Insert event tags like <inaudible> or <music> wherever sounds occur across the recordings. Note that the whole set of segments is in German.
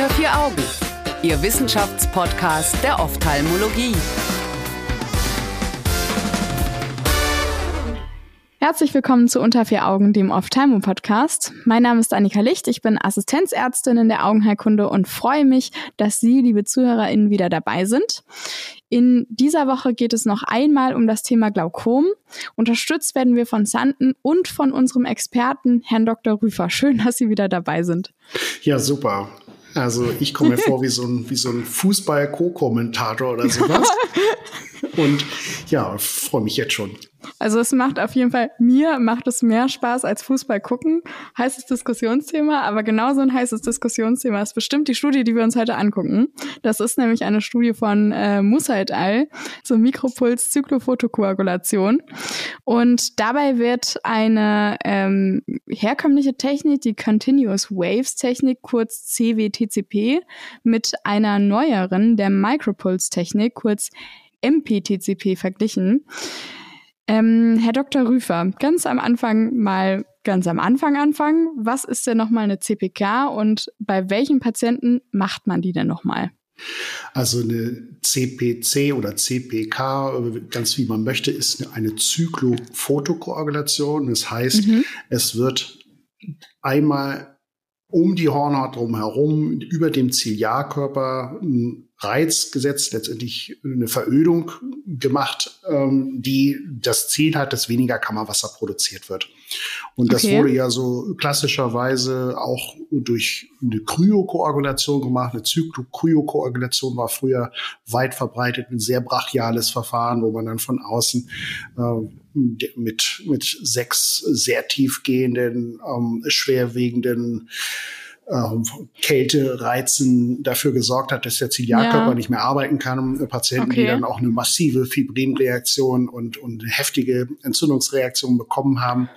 Unter vier Augen, Ihr Wissenschaftspodcast der Ophthalmologie. Herzlich willkommen zu Unter vier Augen, dem Ophthalmo-Podcast. Mein Name ist Annika Licht, ich bin Assistenzärztin in der Augenheilkunde und freue mich, dass Sie, liebe ZuhörerInnen, wieder dabei sind. In dieser Woche geht es noch einmal um das Thema Glaukom. Unterstützt werden wir von Sanden und von unserem Experten, Herrn Dr. Rüfer. Schön, dass Sie wieder dabei sind. Ja, super. Also ich komme mir <laughs> vor wie so ein, wie so ein Fußball-Co-Kommentator oder sowas. <laughs> Und ja, freue mich jetzt schon. Also es macht auf jeden Fall, mir macht es mehr Spaß als Fußball gucken. Heißes Diskussionsthema, aber genauso ein heißes Diskussionsthema ist bestimmt die Studie, die wir uns heute angucken. Das ist nämlich eine Studie von äh, Musa et al. zur Mikropuls-Zyklofotokoagulation. Und dabei wird eine ähm, herkömmliche Technik, die Continuous Waves Technik, kurz CWTCP, mit einer neueren, der Micropulse Technik, kurz MPTCP verglichen. Ähm, Herr Dr. Rüfer, ganz am Anfang mal ganz am Anfang anfangen. Was ist denn nochmal eine CPK und bei welchen Patienten macht man die denn nochmal? Also eine CPC oder CPK, ganz wie man möchte, ist eine Zyklophotokoagulation. Das heißt, mhm. es wird einmal um die Hornhaut drumherum über dem Ziliarkörper Reiz gesetzt, letztendlich eine Verödung gemacht, ähm, die das Ziel hat, dass weniger Kammerwasser produziert wird. Und das okay. wurde ja so klassischerweise auch durch eine Kryokoagulation gemacht. Eine Zyklokryokkoagulation war früher weit verbreitet, ein sehr brachiales Verfahren, wo man dann von außen äh, mit, mit sechs sehr tiefgehenden, ähm, schwerwiegenden Kältereizen dafür gesorgt hat, dass der Ziliarkörper ja. nicht mehr arbeiten kann. Patienten, okay. die dann auch eine massive Fibrinreaktion und, und heftige Entzündungsreaktionen bekommen haben.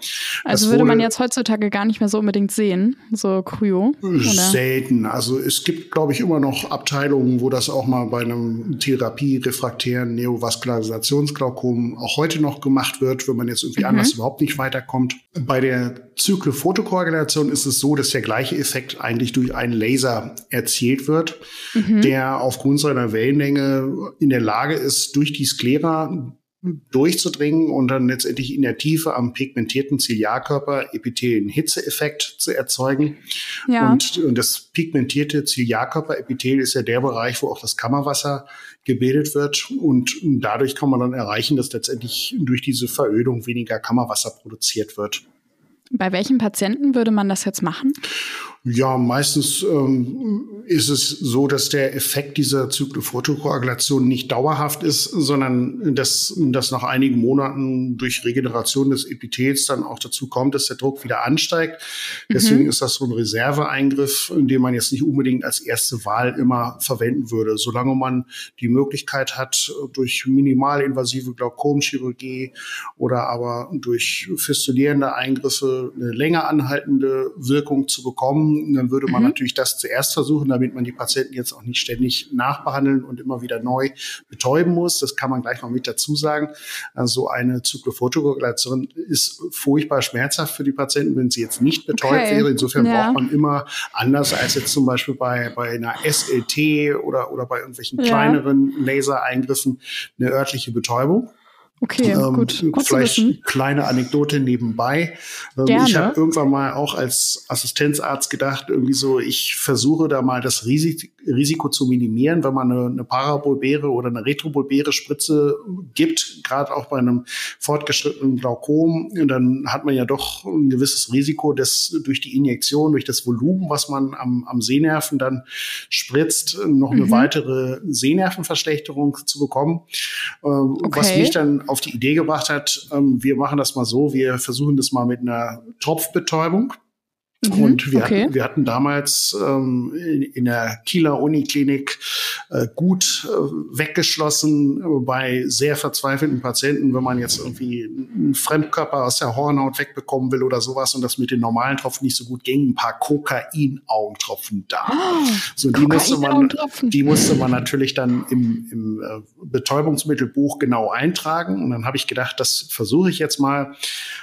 Also das würde man jetzt heutzutage gar nicht mehr so unbedingt sehen, so Kryo? Selten. Also es gibt, glaube ich, immer noch Abteilungen, wo das auch mal bei einem Therapie-refraktären Neovaskularisationsglaukom auch heute noch gemacht wird, wenn man jetzt irgendwie mhm. anders überhaupt nicht weiterkommt. Bei der Zyklophotokoagulation ist es so, dass der gleiche Effekt eigentlich durch einen Laser erzielt wird, mhm. der aufgrund seiner Wellenlänge in der Lage ist, durch die Sklera durchzudringen und dann letztendlich in der Tiefe am pigmentierten Ziliarkörper Epithelien Hitzeeffekt zu erzeugen. Ja. Und, und das pigmentierte Ziliarkörperepithel ist ja der Bereich, wo auch das Kammerwasser gebildet wird. Und dadurch kann man dann erreichen, dass letztendlich durch diese Verödung weniger Kammerwasser produziert wird. Bei welchen Patienten würde man das jetzt machen? Ja, meistens ähm, ist es so, dass der Effekt dieser Zyklophotokoagulation nicht dauerhaft ist, sondern dass, dass nach einigen Monaten durch Regeneration des Epithels dann auch dazu kommt, dass der Druck wieder ansteigt. Deswegen mhm. ist das so ein Reserveeingriff, den man jetzt nicht unbedingt als erste Wahl immer verwenden würde. Solange man die Möglichkeit hat, durch minimalinvasive Glaukomchirurgie oder aber durch fistulierende Eingriffe eine länger anhaltende Wirkung zu bekommen, dann würde man mhm. natürlich das zuerst versuchen, damit man die Patienten jetzt auch nicht ständig nachbehandeln und immer wieder neu betäuben muss. Das kann man gleich noch mit dazu sagen. Also eine Zyklophotokoagulation ist furchtbar schmerzhaft für die Patienten, wenn sie jetzt nicht betäubt okay. wäre. Insofern ja. braucht man immer anders als jetzt zum Beispiel bei, bei einer SLT oder, oder bei irgendwelchen ja. kleineren Lasereingriffen eine örtliche Betäubung. Okay, ähm, gut. gut vielleicht kleine Anekdote nebenbei. Ähm, ich habe irgendwann mal auch als Assistenzarzt gedacht, irgendwie so, ich versuche da mal das Risik Risiko zu minimieren, wenn man eine, eine parabolbäre oder eine retrobolbäre Spritze gibt, gerade auch bei einem fortgeschrittenen Glaukom, dann hat man ja doch ein gewisses Risiko, dass durch die Injektion, durch das Volumen, was man am, am Sehnerven dann spritzt, noch eine mhm. weitere Sehnervenverschlechterung zu bekommen. Ähm, okay. Was mich dann auf die Idee gebracht hat, ähm, wir machen das mal so, wir versuchen das mal mit einer Tropfbetäubung. Mhm, und wir, okay. hatten, wir hatten damals ähm, in, in der Kieler Uniklinik äh, gut äh, weggeschlossen äh, bei sehr verzweifelten Patienten, wenn man jetzt irgendwie einen Fremdkörper aus der Hornhaut wegbekommen will oder sowas und das mit den normalen Tropfen nicht so gut ging, ein paar Kokain-Augentropfen da. Oh, so die musste man, die musste man natürlich dann im, im äh, Betäubungsmittelbuch genau eintragen. Und dann habe ich gedacht, das versuche ich jetzt mal.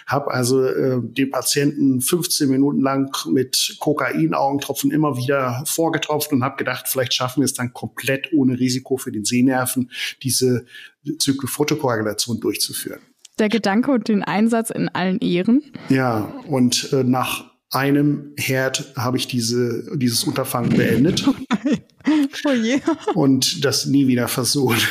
Habe also äh, den Patienten 15 Minuten lang lang mit Kokainaugentropfen immer wieder vorgetropft und habe gedacht, vielleicht schaffen wir es dann komplett ohne Risiko für den Sehnerven, diese Zyklofotokoagulation durchzuführen. Der Gedanke und den Einsatz in allen Ehren. Ja, und äh, nach einem Herd habe ich diese, dieses Unterfangen beendet. <laughs> Oh je. Und das nie wieder versucht.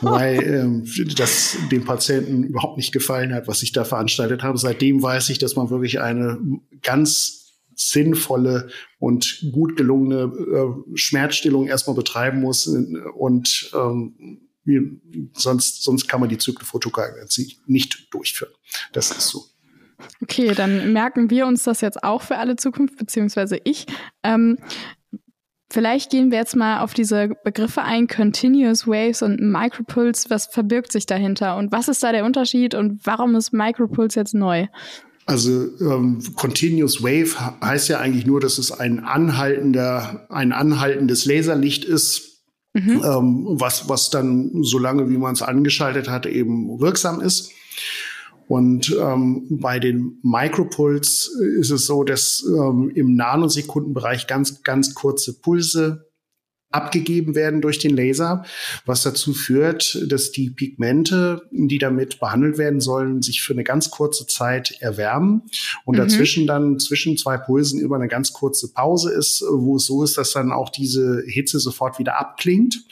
Weil ähm, das dem Patienten überhaupt nicht gefallen hat, was ich da veranstaltet habe. Seitdem weiß ich, dass man wirklich eine ganz sinnvolle und gut gelungene äh, Schmerzstillung erstmal betreiben muss und ähm, sonst, sonst kann man die Zyklophotokoagulation nicht durchführen. Das ist so. Okay, dann merken wir uns das jetzt auch für alle Zukunft, beziehungsweise ich. Ähm, vielleicht gehen wir jetzt mal auf diese Begriffe ein, Continuous Waves und Micropulse. Was verbirgt sich dahinter und was ist da der Unterschied und warum ist Micropulse jetzt neu? Also ähm, Continuous Wave heißt ja eigentlich nur, dass es ein anhaltender, ein anhaltendes Laserlicht ist, mhm. ähm, was, was dann, solange wie man es angeschaltet hat, eben wirksam ist. Und ähm, bei den Micropuls ist es so, dass ähm, im Nanosekundenbereich ganz, ganz kurze Pulse abgegeben werden durch den Laser, was dazu führt, dass die Pigmente, die damit behandelt werden sollen, sich für eine ganz kurze Zeit erwärmen und mhm. dazwischen dann zwischen zwei Pulsen über eine ganz kurze Pause ist, wo es so ist, dass dann auch diese Hitze sofort wieder abklingt,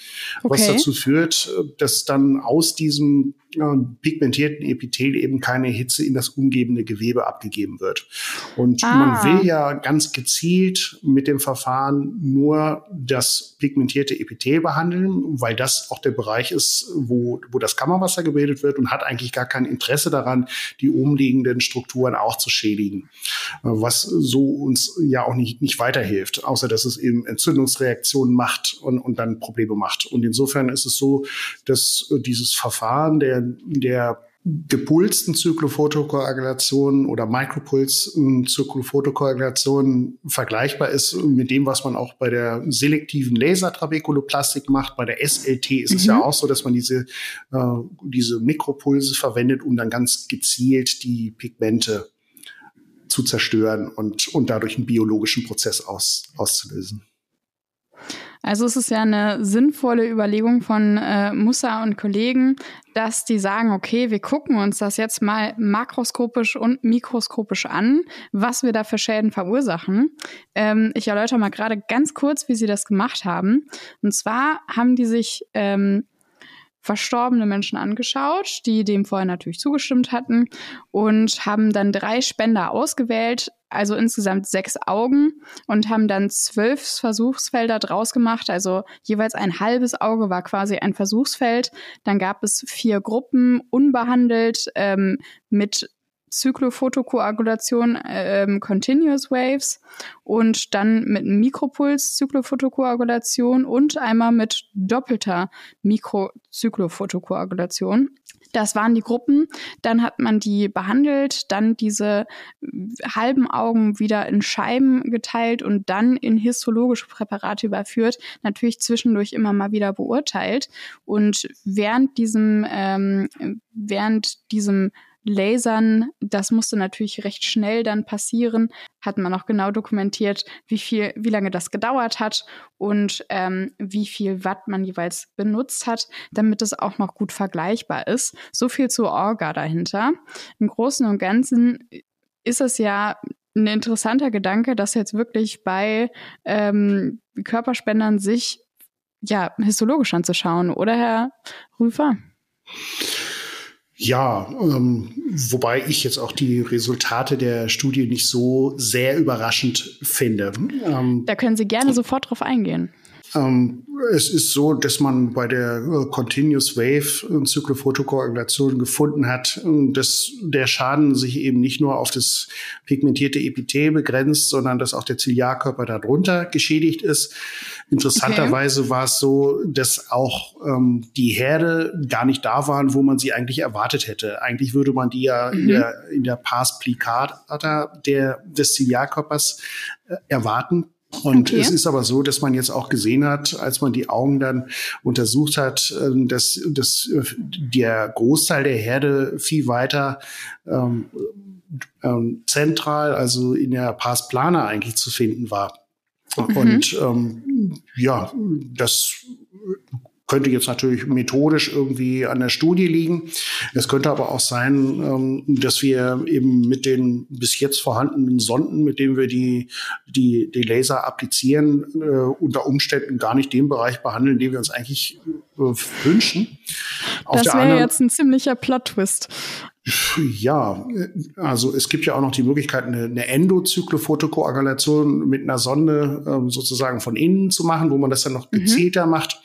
okay. was dazu führt, dass dann aus diesem pigmentierten Epithel eben keine Hitze in das umgebende Gewebe abgegeben wird. Und ah. man will ja ganz gezielt mit dem Verfahren nur das pigmentierte Epithel behandeln, weil das auch der Bereich ist, wo, wo das Kammerwasser gebildet wird und hat eigentlich gar kein Interesse daran, die umliegenden Strukturen auch zu schädigen. Was so uns ja auch nicht, nicht weiterhilft, außer dass es eben Entzündungsreaktionen macht und, und dann Probleme macht. Und insofern ist es so, dass dieses Verfahren der der gepulsten Zyklophotokoagulation oder Micropuls-Zyklophotokoagulation vergleichbar ist mit dem, was man auch bei der selektiven Lasertrabekuloplastik macht. Bei der SLT ist mhm. es ja auch so, dass man diese, äh, diese Mikropulse verwendet, um dann ganz gezielt die Pigmente zu zerstören und, und dadurch einen biologischen Prozess aus, auszulösen. Also es ist ja eine sinnvolle Überlegung von äh, Musa und Kollegen, dass die sagen, okay, wir gucken uns das jetzt mal makroskopisch und mikroskopisch an, was wir da für Schäden verursachen. Ähm, ich erläutere mal gerade ganz kurz, wie sie das gemacht haben. Und zwar haben die sich ähm, verstorbene Menschen angeschaut, die dem vorher natürlich zugestimmt hatten und haben dann drei Spender ausgewählt, also insgesamt sechs Augen und haben dann zwölf Versuchsfelder draus gemacht. Also jeweils ein halbes Auge war quasi ein Versuchsfeld. Dann gab es vier Gruppen unbehandelt ähm, mit Zyklophotokoagulation, ähm, Continuous Waves und dann mit Mikropuls Zyklophotokoagulation und einmal mit doppelter Mikrozyklophotokoagulation. Das waren die Gruppen. Dann hat man die behandelt, dann diese halben Augen wieder in Scheiben geteilt und dann in histologische Präparate überführt. Natürlich zwischendurch immer mal wieder beurteilt. Und während diesem, ähm, während diesem Lasern, das musste natürlich recht schnell dann passieren, hat man auch genau dokumentiert, wie viel, wie lange das gedauert hat und ähm, wie viel Watt man jeweils benutzt hat, damit es auch noch gut vergleichbar ist. So viel zu Orga dahinter. Im Großen und Ganzen ist es ja ein interessanter Gedanke, dass jetzt wirklich bei ähm, Körperspendern sich ja histologisch anzuschauen, oder Herr Rüfer? Ja, ähm, wobei ich jetzt auch die Resultate der Studie nicht so sehr überraschend finde. Ähm, da können Sie gerne sofort drauf eingehen. Ähm, es ist so, dass man bei der äh, Continuous Wave Zyklophotokoagulation gefunden hat, äh, dass der Schaden sich eben nicht nur auf das pigmentierte Epithel begrenzt, sondern dass auch der Ziliarkörper darunter geschädigt ist. Interessanterweise okay. war es so, dass auch ähm, die Herde gar nicht da waren, wo man sie eigentlich erwartet hätte. Eigentlich würde man die ja mhm. in der, in der Pars plicata der, des Ziliarkörpers äh, erwarten. Und okay. es ist aber so, dass man jetzt auch gesehen hat, als man die Augen dann untersucht hat, ähm, dass, dass der Großteil der Herde viel weiter ähm, ähm, zentral, also in der Pars Plana eigentlich zu finden war. Mhm. Und ähm, ja, das könnte jetzt natürlich methodisch irgendwie an der Studie liegen. Es könnte aber auch sein, ähm, dass wir eben mit den bis jetzt vorhandenen Sonden, mit denen wir die, die, die Laser applizieren, äh, unter Umständen gar nicht den Bereich behandeln, den wir uns eigentlich äh, wünschen. Auf das wäre jetzt ein ziemlicher Plot-Twist. Ja, also es gibt ja auch noch die Möglichkeit, eine, eine Endozyklophotokoagulation mit einer Sonde ähm, sozusagen von innen zu machen, wo man das dann noch mhm. gezielter mhm. macht.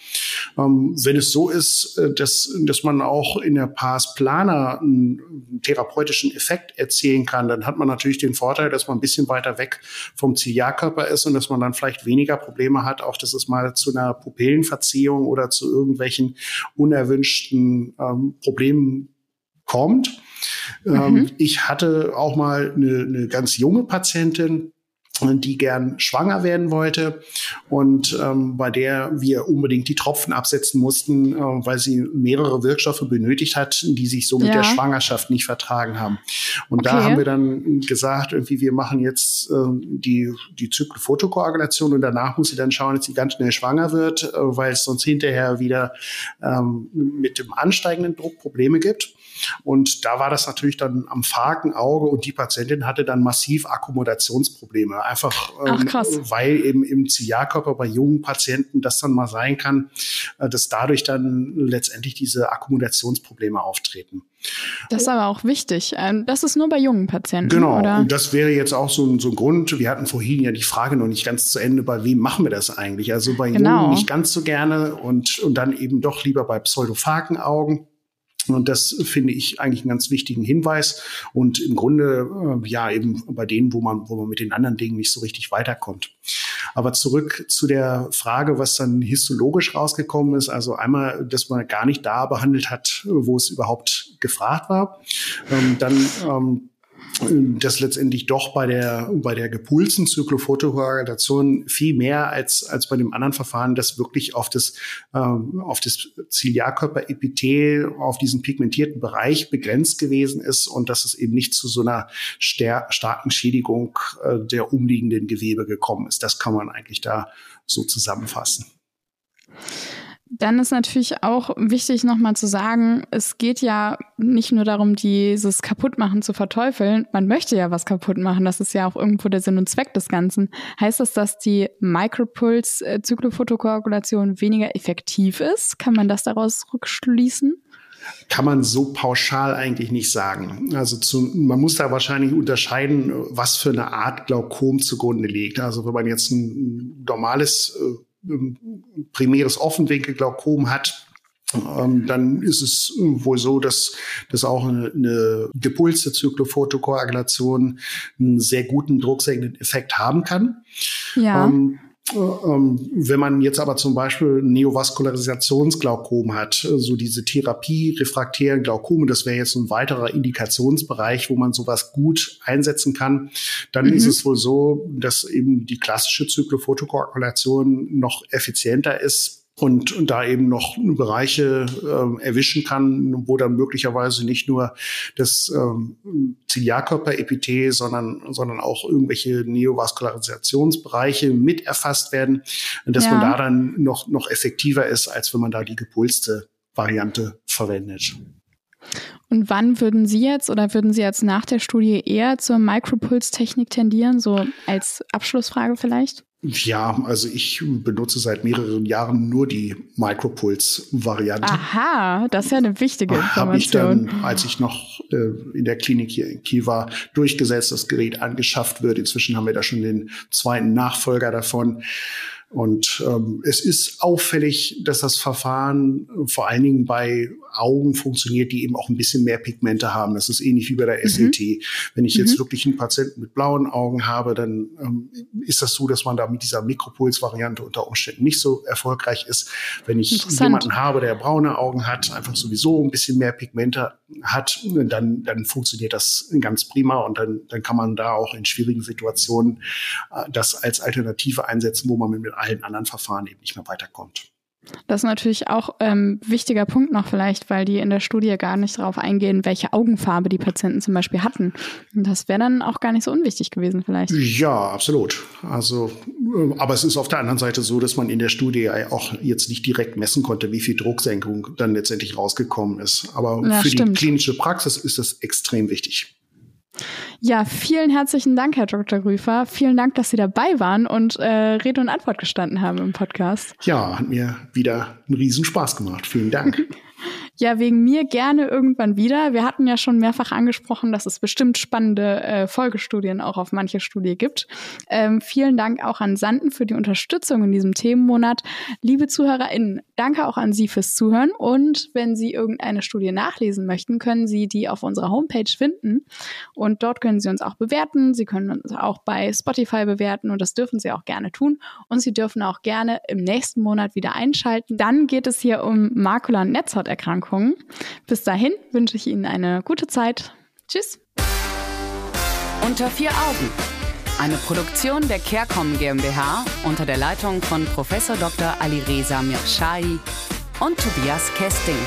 Ähm, wenn es so ist, äh, dass, dass man auch in der Pars Plana einen therapeutischen Effekt erzielen kann, dann hat man natürlich den Vorteil, dass man ein bisschen weiter weg vom Ziliarkörper ist und dass man dann vielleicht weniger Probleme hat, auch dass es mal zu einer Pupillenverziehung oder zu irgendwelchen unerwünschten ähm, Problemen kommt. Ähm, mhm. ich hatte auch mal eine, eine ganz junge Patientin, die gern schwanger werden wollte und ähm, bei der wir unbedingt die Tropfen absetzen mussten, äh, weil sie mehrere Wirkstoffe benötigt hat, die sich so mit ja. der Schwangerschaft nicht vertragen haben. Und okay. da haben wir dann gesagt, irgendwie wir machen jetzt äh, die die Zyklophotokoagulation und danach muss sie dann schauen, dass sie ganz schnell schwanger wird, äh, weil es sonst hinterher wieder ähm, mit dem ansteigenden Druck Probleme gibt. Und da war das natürlich dann am faken Auge und die Patientin hatte dann massiv Akkommodationsprobleme. Einfach, ähm, weil eben im Ziliarkörper bei jungen Patienten das dann mal sein kann, äh, dass dadurch dann letztendlich diese Akkommodationsprobleme auftreten. Das ist aber auch wichtig. Ähm, das ist nur bei jungen Patienten. Genau. Oder? Und das wäre jetzt auch so ein, so ein Grund. Wir hatten vorhin ja die Frage noch nicht ganz zu Ende, bei wem machen wir das eigentlich? Also bei genau. Jungen nicht ganz so gerne und, und dann eben doch lieber bei pseudophagen Augen. Und das finde ich eigentlich einen ganz wichtigen Hinweis. Und im Grunde, äh, ja, eben bei denen, wo man, wo man mit den anderen Dingen nicht so richtig weiterkommt. Aber zurück zu der Frage, was dann histologisch rausgekommen ist. Also einmal, dass man gar nicht da behandelt hat, wo es überhaupt gefragt war. Ähm, dann ähm, dass letztendlich doch bei der, bei der gepulsten Zyklophotokoagulation viel mehr als, als bei dem anderen Verfahren, das wirklich auf das, ähm, auf das Ziliarkörperepithel, auf diesen pigmentierten Bereich begrenzt gewesen ist und dass es eben nicht zu so einer starken Schädigung äh, der umliegenden Gewebe gekommen ist. Das kann man eigentlich da so zusammenfassen. Dann ist natürlich auch wichtig nochmal zu sagen, es geht ja nicht nur darum, dieses Kaputtmachen zu verteufeln. Man möchte ja was kaputt machen. Das ist ja auch irgendwo der Sinn und Zweck des Ganzen. Heißt das, dass die Micropuls-Zyklophotokoagulation weniger effektiv ist? Kann man das daraus rückschließen? kann man so pauschal eigentlich nicht sagen. Also zu, man muss da wahrscheinlich unterscheiden, was für eine Art Glaukom zugrunde liegt. Also wenn man jetzt ein normales äh, primäres Offenwinkelglaukom hat, ähm, dann ist es wohl so, dass, dass auch eine, eine gepulste Zyklophotokoagulation einen sehr guten drucksenkenden Effekt haben kann. Ja. Ähm, ähm, wenn man jetzt aber zum Beispiel Neovaskularisationsglaukom hat, so diese Therapie refraktären Glaukome, das wäre jetzt ein weiterer Indikationsbereich, wo man sowas gut einsetzen kann, dann mhm. ist es wohl so, dass eben die klassische Zyklophotokoagulation noch effizienter ist und, und da eben noch Bereiche äh, erwischen kann, wo dann möglicherweise nicht nur das ähm, Ziliarkörperepithel, sondern, sondern auch irgendwelche Neovaskularisationsbereiche mit erfasst werden, dass ja. man da dann noch, noch effektiver ist, als wenn man da die gepulste Variante verwendet. Und wann würden Sie jetzt oder würden Sie jetzt nach der Studie eher zur Micropulse-Technik tendieren, so als Abschlussfrage vielleicht? Ja, also ich benutze seit mehreren Jahren nur die Micropuls-Variante. Aha, das ist ja eine wichtige Information. Habe ich dann, als ich noch äh, in der Klinik hier in Kiel war, durchgesetzt, das Gerät angeschafft wird. Inzwischen haben wir da schon den zweiten Nachfolger davon. Und ähm, es ist auffällig, dass das Verfahren vor allen Dingen bei Augen funktioniert, die eben auch ein bisschen mehr Pigmente haben. Das ist ähnlich wie bei der SLT. Mhm. Wenn ich jetzt mhm. wirklich einen Patienten mit blauen Augen habe, dann ähm, ist das so, dass man da mit dieser Mikropuls-Variante unter Umständen nicht so erfolgreich ist. Wenn ich jemanden habe, der braune Augen hat, einfach sowieso ein bisschen mehr Pigmente hat, dann, dann funktioniert das ganz prima und dann, dann kann man da auch in schwierigen Situationen äh, das als Alternative einsetzen, wo man mit allen anderen Verfahren eben nicht mehr weiterkommt. Das ist natürlich auch ähm, wichtiger Punkt noch vielleicht, weil die in der Studie gar nicht darauf eingehen, welche Augenfarbe die Patienten zum Beispiel hatten. Das wäre dann auch gar nicht so unwichtig gewesen vielleicht. Ja, absolut. Also, äh, aber es ist auf der anderen Seite so, dass man in der Studie auch jetzt nicht direkt messen konnte, wie viel Drucksenkung dann letztendlich rausgekommen ist. Aber ja, für stimmt. die klinische Praxis ist das extrem wichtig. Ja, vielen herzlichen Dank, Herr Dr. Rüfer. Vielen Dank, dass Sie dabei waren und äh, Rede und Antwort gestanden haben im Podcast. Ja, hat mir wieder einen Riesenspaß gemacht. Vielen Dank. <laughs> Ja, wegen mir gerne irgendwann wieder. Wir hatten ja schon mehrfach angesprochen, dass es bestimmt spannende äh, Folgestudien auch auf manche Studie gibt. Ähm, vielen Dank auch an Sanden für die Unterstützung in diesem Themenmonat. Liebe ZuhörerInnen, danke auch an Sie fürs Zuhören. Und wenn Sie irgendeine Studie nachlesen möchten, können Sie die auf unserer Homepage finden. Und dort können Sie uns auch bewerten. Sie können uns auch bei Spotify bewerten und das dürfen Sie auch gerne tun. Und Sie dürfen auch gerne im nächsten Monat wieder einschalten. Dann geht es hier um Makula- und Netzhauterkrankungen. Erkrankungen. Bis dahin wünsche ich Ihnen eine gute Zeit. Tschüss. Unter vier Augen. Eine Produktion der CareCom GmbH unter der Leitung von Prof. Dr. Alireza Mirshahi und Tobias Kesting.